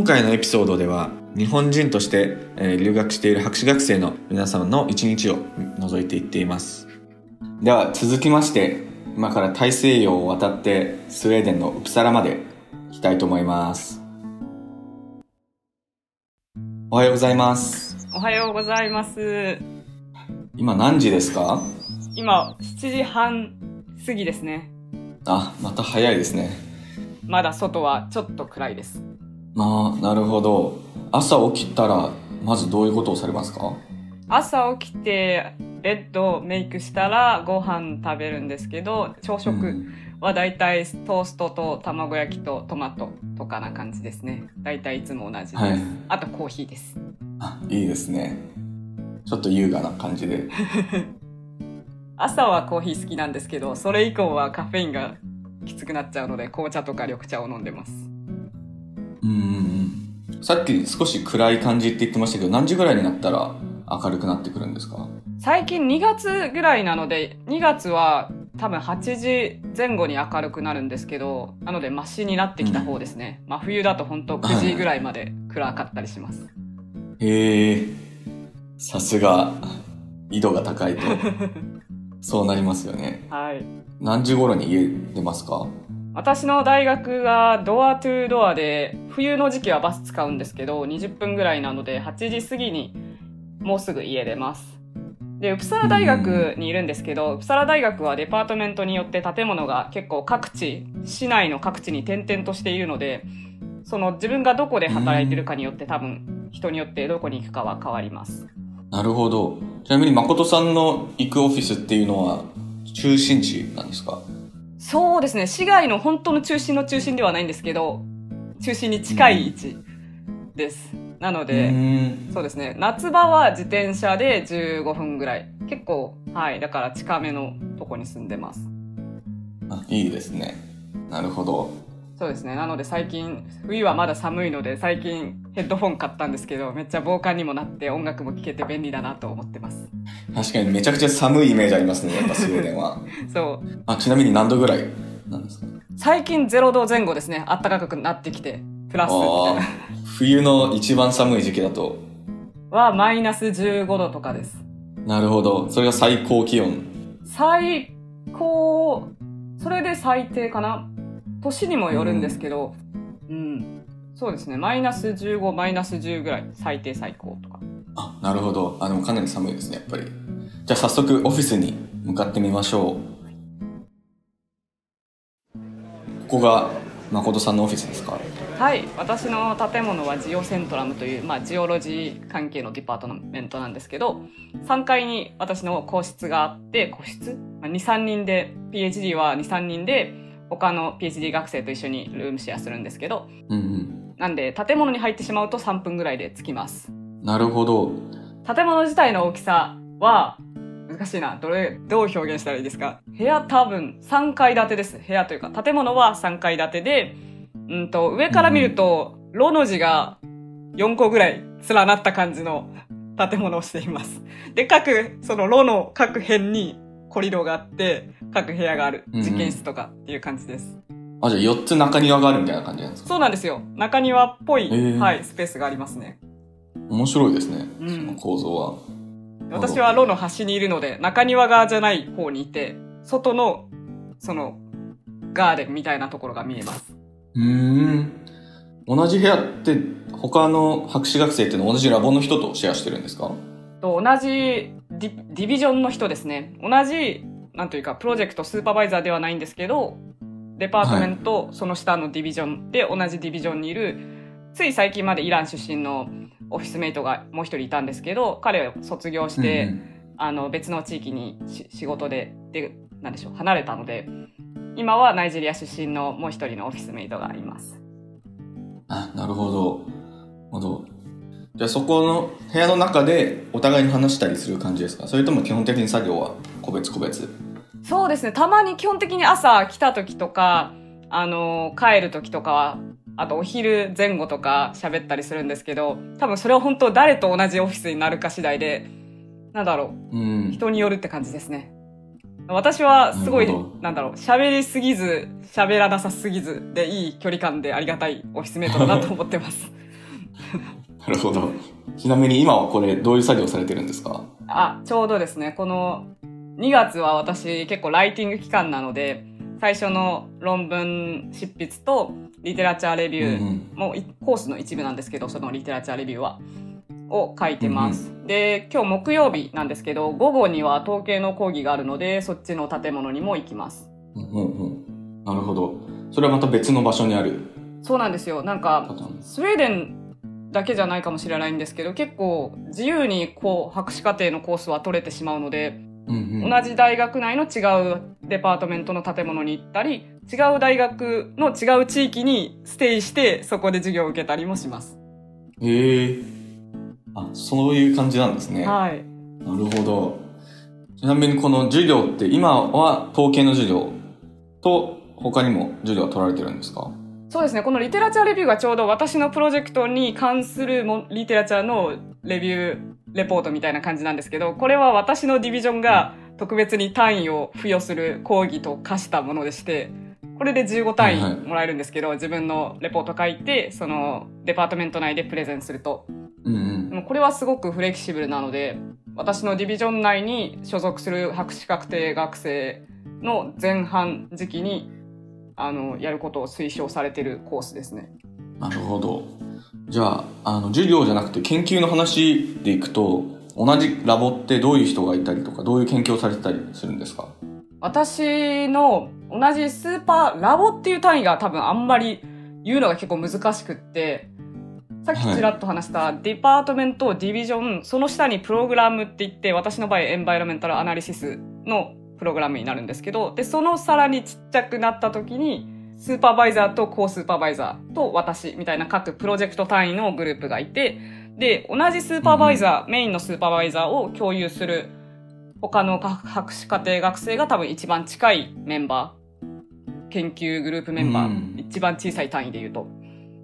今回のエピソードでは日本人として、えー留学している博士学生の皆様の一日を覗いていっていますでは続きまして今から大西洋を渡ってスウェーデンのウプサラまで行きたいと思いますおはようございますおはようございます。今何時ですか？今、7時半過ぎですね。あまた早いですねまだ外はちょっと暗いです。まあなるほど朝起きたらまずどういうことをされますか？朝起きて、ベッドメイクしたらご飯食べるんですけど、朝う食んはだいたいトーストと卵焼きとトマトとかな感じですね。だいたいいつも同じです。はいあとコーヒーです。あいいですねちょっと優雅な感じで 朝はコーヒー好きなんですけど、それ以降はカフェインがきつくなっちゃうので、紅茶とか緑茶を飲んでます。うんうんうん。さっき少し暗い感じって言ってましたけど何時ぐらいになったら明るくなってくるんですか？最近2月ぐらいなので2月は多分8時前後に明るくなるんですけどなのでマシになってきた方ですね、真冬だと本当9時ぐらいまで暗かったりします。へえさすが。緯度が高いと。そうなりますよね。はい。何時頃に家出ますか？私の大学がドアトゥードアで冬の時期はバス使うんですけど20分ぐらいなので8時過ぎにもうすぐ家出ます。でウプサラ大学にいるんですけど、ウプサラ大学はデパートメントによって建物が結構各地市内の各地に点々としているのでその自分がどこで働いてるかによって多分人によってどこに行くかは変わります。なるほど。ちなみに誠さんの行くオフィスっていうのは中心地なんですか？そうですね。市街の本当の中心の中心ではないんですけど中心に近い位置です、なのうで、そうですね。夏場は自転車で15分ぐらい。結構はい。だから近めのとこに住んでます。あいいですね。なるほど。そうですね。なので最近冬はまだ寒いので最近ヘッドフォン買ったんですけどめっちゃ防寒にもなって音楽も聴けて便利だなと思ってます確かにめちゃくちゃ寒いイメージありますねやっぱスウェーデンは。そう。あちなみに何度ぐらいなんですか？最近0度前後ですね暖かくなってきてプラスみたいああ冬の一番寒い時期だと。なはマイナス15度とかです。なるほど。それが最高気温。最高それで最低かな？年にもよるんですけど。うん、そうですね。マイナス15マイナス10ぐらい。最低最高とか。あなるほど。あでもかなり寒いですねやっぱりじゃあ早速オフィスに向かってみましょう。ここが誠さんのオフィスですか？はい私の建物はジオセントラムという、まあ、ジオロジー関係の department なんですけど3階に私の個室があって個室、まあ、23人で PhD は23人で他の PhD 学生と一緒にルームシェアするんですけどうんなんで建物に入ってしまうと3分ぐらいで着きます。うんなるほど。建物自体の大きさは難しいな。どれどう表現したらいいですか？部屋多分3階建てです。部屋というか建物は3階建てでうんと上から見ると「ロ」の字が4個ぐらい連なった感じの建物をしています。で各その「ロ」の各辺にコリドーがあって各部屋がある。うんうん。実験室とかっていう感じです、あじゃあ4つ中庭があるみたいな感じなんですか？そうなんですよ。中庭っぽい、へー。はい、スペースがありますね。面白いですね、うん。その構造は私はロの端にいるので中庭側じゃない方にいて外のそのガーデンみたいなところが見えます。うーん。同じ部屋って他の博士学生っていうのは同じラボの人とシェアしてるんですか？と同じディディビジョンの人ですね。同じなんというかプロジェクトスーパーバイザーではないんですけどデパートメント、その下のディビジョンで同じディビジョンにいるつい最近までイラン出身のオフィスメイトがもう一人いたんですけど彼は卒業して、うんあの別の地域にし仕事ででなんでしょう離れたので今はナイジェリア出身のもう一人のオフィスメイトがいます。あなるほど。なるほど。じゃあそこの部屋の中でお互いに話したりする感じですか？それとも基本的に作業は個別個別？そうですね。たまに基本的に朝来た時とかあの帰る時とかはあとお昼前後とか喋ったりするんですけど多分それは本当誰と同じオフィスになるか次第でなんだろう。うん。人によるって感じですね。私はすごいなんだろう、喋りすぎず、喋らなさすぎずでいい距離感でありがたいオフィスメイトだなと思ってます。なるほど。ちなみに今はこれどういう作業されてるんですか？あ、ちょうどですね、この2月は私結構ライティング期間なので、最初の論文執筆とリテラチャーレビュー、うんもういコースの一部なんですけど、そのリテラチャーレビューは。を書いてます。で、今日木曜日なんですけど、午後には統計の講義があるので、そっちの建物にも行きます。うんうんうん。なるほど。それはまた別の場所にあるそうなんですよ。なんか。スウェーデンだけじゃないかもしれないんですけど、結構自由にこう、博士課程のコースは取れてしまうので、うんうん。同じ大学内の違うデパートメントの建物に行ったり、違う大学の違う地域にステイして、そこで授業を受けたりもします。へえ。あ、そういう感じなんですね。はい。なるほど。ちなみにこの授業って今は統計の授業と他にも授業は取られてるんですか？そうですね。このリテラチャーレビューがちょうど私のプロジェクトに関するもリテラチャーのレビューレポートみたいな感じなんですけど、これは私のディビジョンが特別に単位を付与する講義と化したものでして、これで15単はいはい位もらえるんですけど、自分のレポート書いて、そのデパートメント内でプレゼンすると。うんうんこれはすごくフレキシブルなので、私のディビジョン内に所属する博士課程学生の前半時期に、あの、やることを推奨されているコースですね。なるほど。じゃあ、あの、授業じゃなくて研究の話でいくと、同じラボってどういう人がいたりとか、どういう研究をされてたりするんですか？私の同じスーパーラボっていう単位が多分あんまり言うのが結構難しくって、さっきちらっと話した department、 division、その下にプログラムって言って、私の場合 environmental analysis のプログラムになるんですけど、で、そのさらにちっちゃくなった時に、スーパーバイザーと co-supervisor と私みたいな各プロジェクト単位のグループがいて、で、同じスーパーバイザー、メインのスーパーバイザーを共有する他の博士課程学生が多分一番近いメンバー、研究グループメンバー、うん一番小さい単位で言うと、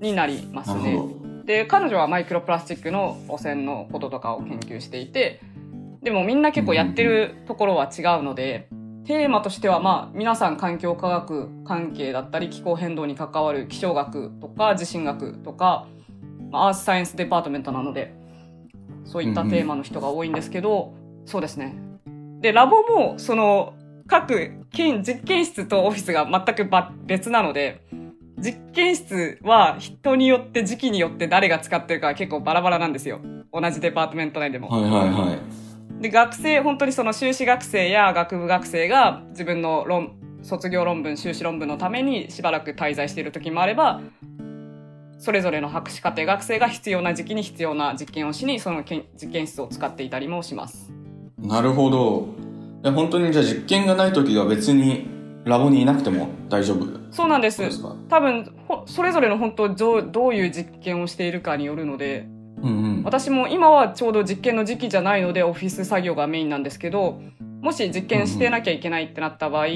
になりますね。で、彼女はマイクロプラスチックの汚染のこととかを研究していて、でもみんな結構やってるところは違うので、テーマとしてはまあ皆さん環境科学関係だったり気候変動に関わる気象学とか地震学とか、まあ、アースサイエンスデパートメントなので、そういったテーマの人が多いんですけど、そうですね。で、ラボもその各研実験室とオフィスが全く別なので、実験室は人によって時期によって誰が使ってるかは結構バラバラなんですよ。同じデパートメント内でも。はいはいはい。で、学生、本当にその修士学生や学部学生が自分の論、卒業論文、修士論文のためにしばらく滞在している時もあれば、それぞれの博士課程学生が必要な時期に必要な実験をしに、そのけん実験室を使っていたりもします。なるほど。いや本当にじゃあ実験がない時は別にラボにいなくても大丈夫そうなんです。ですか？多分、ほそれぞれの本当どう、どういう実験をしているかによるので、うんうん。私も今はちょうど実験の時期じゃないのでオフィス作業がメインなんですけどもし実験してなきゃいけないってなった場合、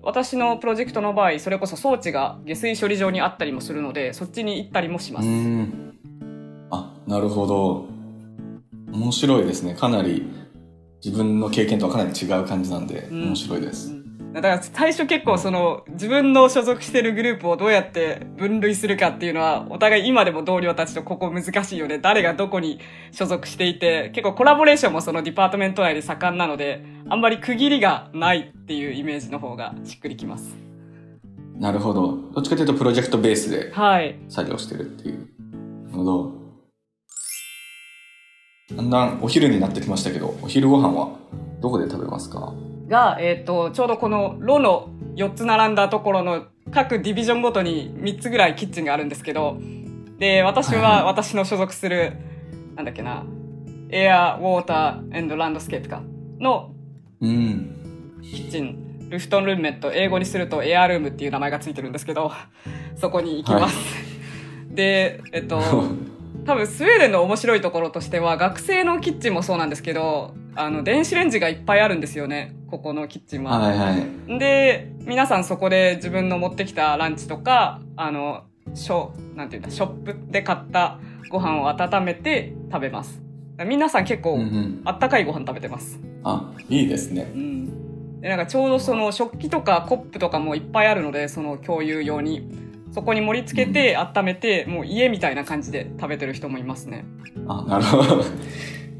私のプロジェクトの場合それこそ装置が下水処理場にあったりもするのでそっちに行ったりもします。あ、なるほど。面白いですね。かなり自分の経験とはかなり違う感じなんで、うん面白いです。うんだから最初結構その自分の所属してるグループをどうやって分類するかっていうのはお互い今でも同僚たちとここ難しいよね誰がどこに所属していて結構コラボレーションもその department 内で盛んなのであんまり区切りがないっていうイメージの方がしっくりきますなるほど。どっちかというとプロジェクトベースではい作業してるっていう。なるほど。だんだんお昼になってきましたけど、お昼ご飯はどこで食べますか？が、えっとちょうどこのロの4つ並んだところの各ディビジョンごとに3つぐらいキッチンがあるんですけどで私はいはい。は私の所属するなんだっけなエアウォーターランドスケープかのうん。キッチンルフトンルームメット英語にするとエアルームっていう名前がついてるんですけど そこに行きます、でえっと 多分スウェーデンの面白いところとしては学生のキッチンもそうなんですけどあの電子レンジがいっぱいあるんですよねここのキッチンは。はいはい。で皆さんそこで自分の持ってきたランチとかあのショなんていうんだショップで買ったご飯を温めて食べます皆さん結構、うんうん。あったかいご飯食べてます、あ、いいですね。うん、でなんかちょうどその食器とかコップとかもいっぱいあるのでその共有用にそこに盛り付けて温めて、もう家みたいな感じで食べてる人もいますねあなるほど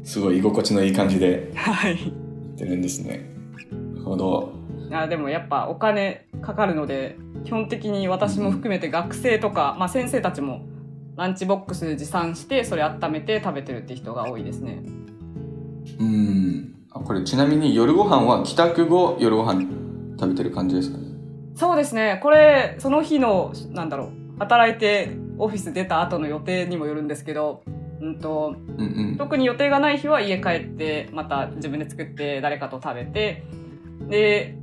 すごい居心地のいい感じではい。やってるんですね。なるほど。あでもやっぱお金かかるので基本的に私も含めて学生とか、まあ、先生たちもランチボックス持参してそれ温めて食べてるって人が多いですね。うん。あこれちなみに夜ご飯は帰宅後夜ご飯食べてる感じですか？ねそうですね。これその日のなんだろう働いてオフィス出た後の予定にもよるんですけど、うんと、うんうん。特に予定がない日は家帰ってまた自分で作って誰かと食べてで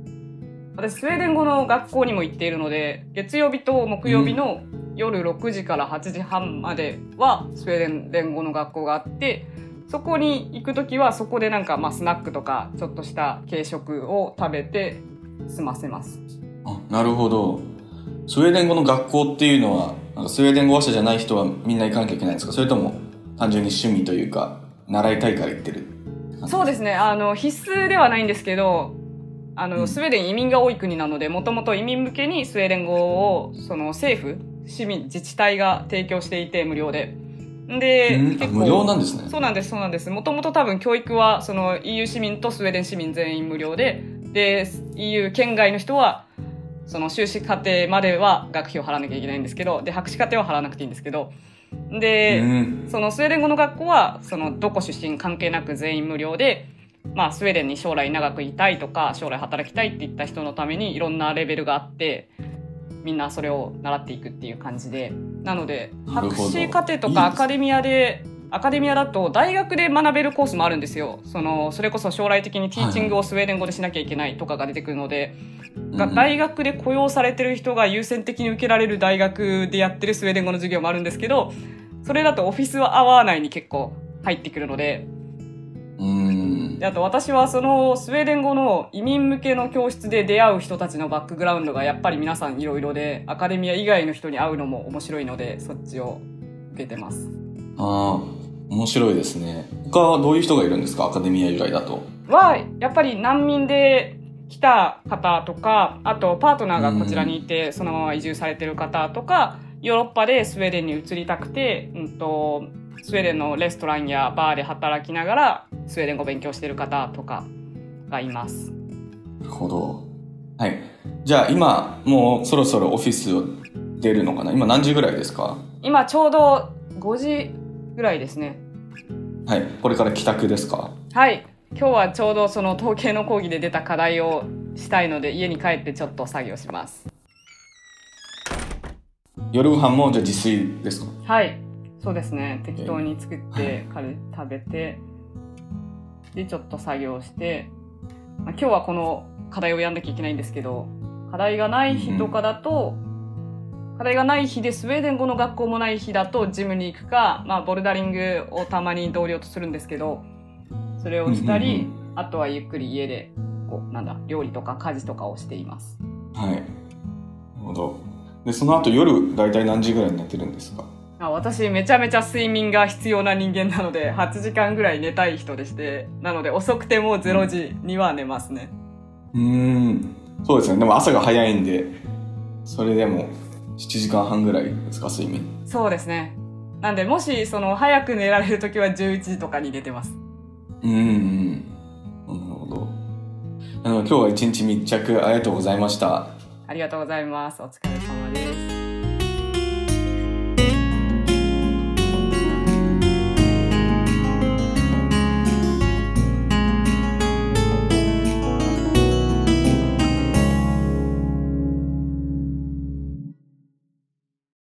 私スウェーデン語の学校にも行っているので月曜日と木曜日の夜6時から8時半まではスウェーデン語の学校があってそこに行く時はそこでなんかまあスナックとかちょっとした軽食を食べて済ませます。あなるほど。スウェーデン語の学校っていうのはなんかスウェーデン語話者じゃない人はみんな行かなきゃいけないんですか？それとも単純に趣味というか習いたいから行ってる。そうですね。あの必須ではないんですけどあの、うん。スウェーデン移民が多い国なのでもともと移民向けにスウェーデン語をその政府市民自治体が提供していて無料で。でうん？あ結構無料なんですね。そうなんですそうなんです。もともと多分教育はその EU 市民とスウェーデン市民全員無料でで EU 県外の人はその修士課程までは学費を払わなきゃいけないんですけどで博士課程は払わなくていいんですけどで、うん。そのスウェーデン語の学校はそのどこ出身関係なく全員無料で、まあ、スウェーデンに将来長くいたいとか将来働きたいっていった人のためにいろんなレベルがあってみんなそれを習っていくっていう感じで。なので博士課程とかアカデミアでアカデミアだと大学で学べるコースもあるんですよ。そのそれこそ将来的にティーチングをスウェーデン語でしなきゃいけないとかが出てくるので、がうん。大学で雇用されてる人が優先的に受けられる大学でやってるスウェーデン語の授業もあるんですけどそれだとオフィスアワー内に結構入ってくるので。うん。であと私はそのスウェーデン語の移民向けの教室で出会う人たちのバックグラウンドがやっぱり皆さんいろいろでアカデミア以外の人に会うのも面白いのでそっちを受けてます。ああ面白いですね。他はどういう人がいるんですか？アカデミア以外だと。はやっぱり難民で来た方とかあとパートナーがこちらにいて、そのまま移住されてる方とかヨーロッパでスウェーデンに移りたくて、うん、とスウェーデンのレストランやバーで働きながらスウェーデン語を勉強してる方とかがいます。なるほど。はい。じゃあ今もうそろそろオフィスを出るのかな？今何時ぐらいですか？今ちょうど5時ぐらいですね。はいこれから帰宅ですか？はい。今日はちょうどその統計の講義で出た課題をしたいので家に帰ってちょっと作業します。夜ご飯もじゃあ自炊ですか？はい、そうですね。適当に作って、彼食べて、で、ちょっと作業して、まあ、今日はこの課題をやんなきゃいけないんですけど、課題がない日とかだと、課題がない日でスウェーデン語の学校もない日だとジムに行くか、まあ、ボルダリングをたまに同僚とするんですけど、それをしたり、うんあとはゆっくり家で、こう、なんだ、料理とか家事とかをしています。はい。なるほど。でその後夜大体何時ぐらいに寝てるんですか？あ私めちゃめちゃ睡眠が必要な人間なので8時間ぐらい寝たい人でしてなので遅くても0時には寝ますね。うーん。そうですね。でも朝が早いんでそれでも7時間半ぐらいですか睡眠。そうですね。なんでもしその早く寝られる時は11時とかに寝てます。うんうんなるほど。あの今日は一日密着。ありがとうございました。ありがとうございます。お疲れ様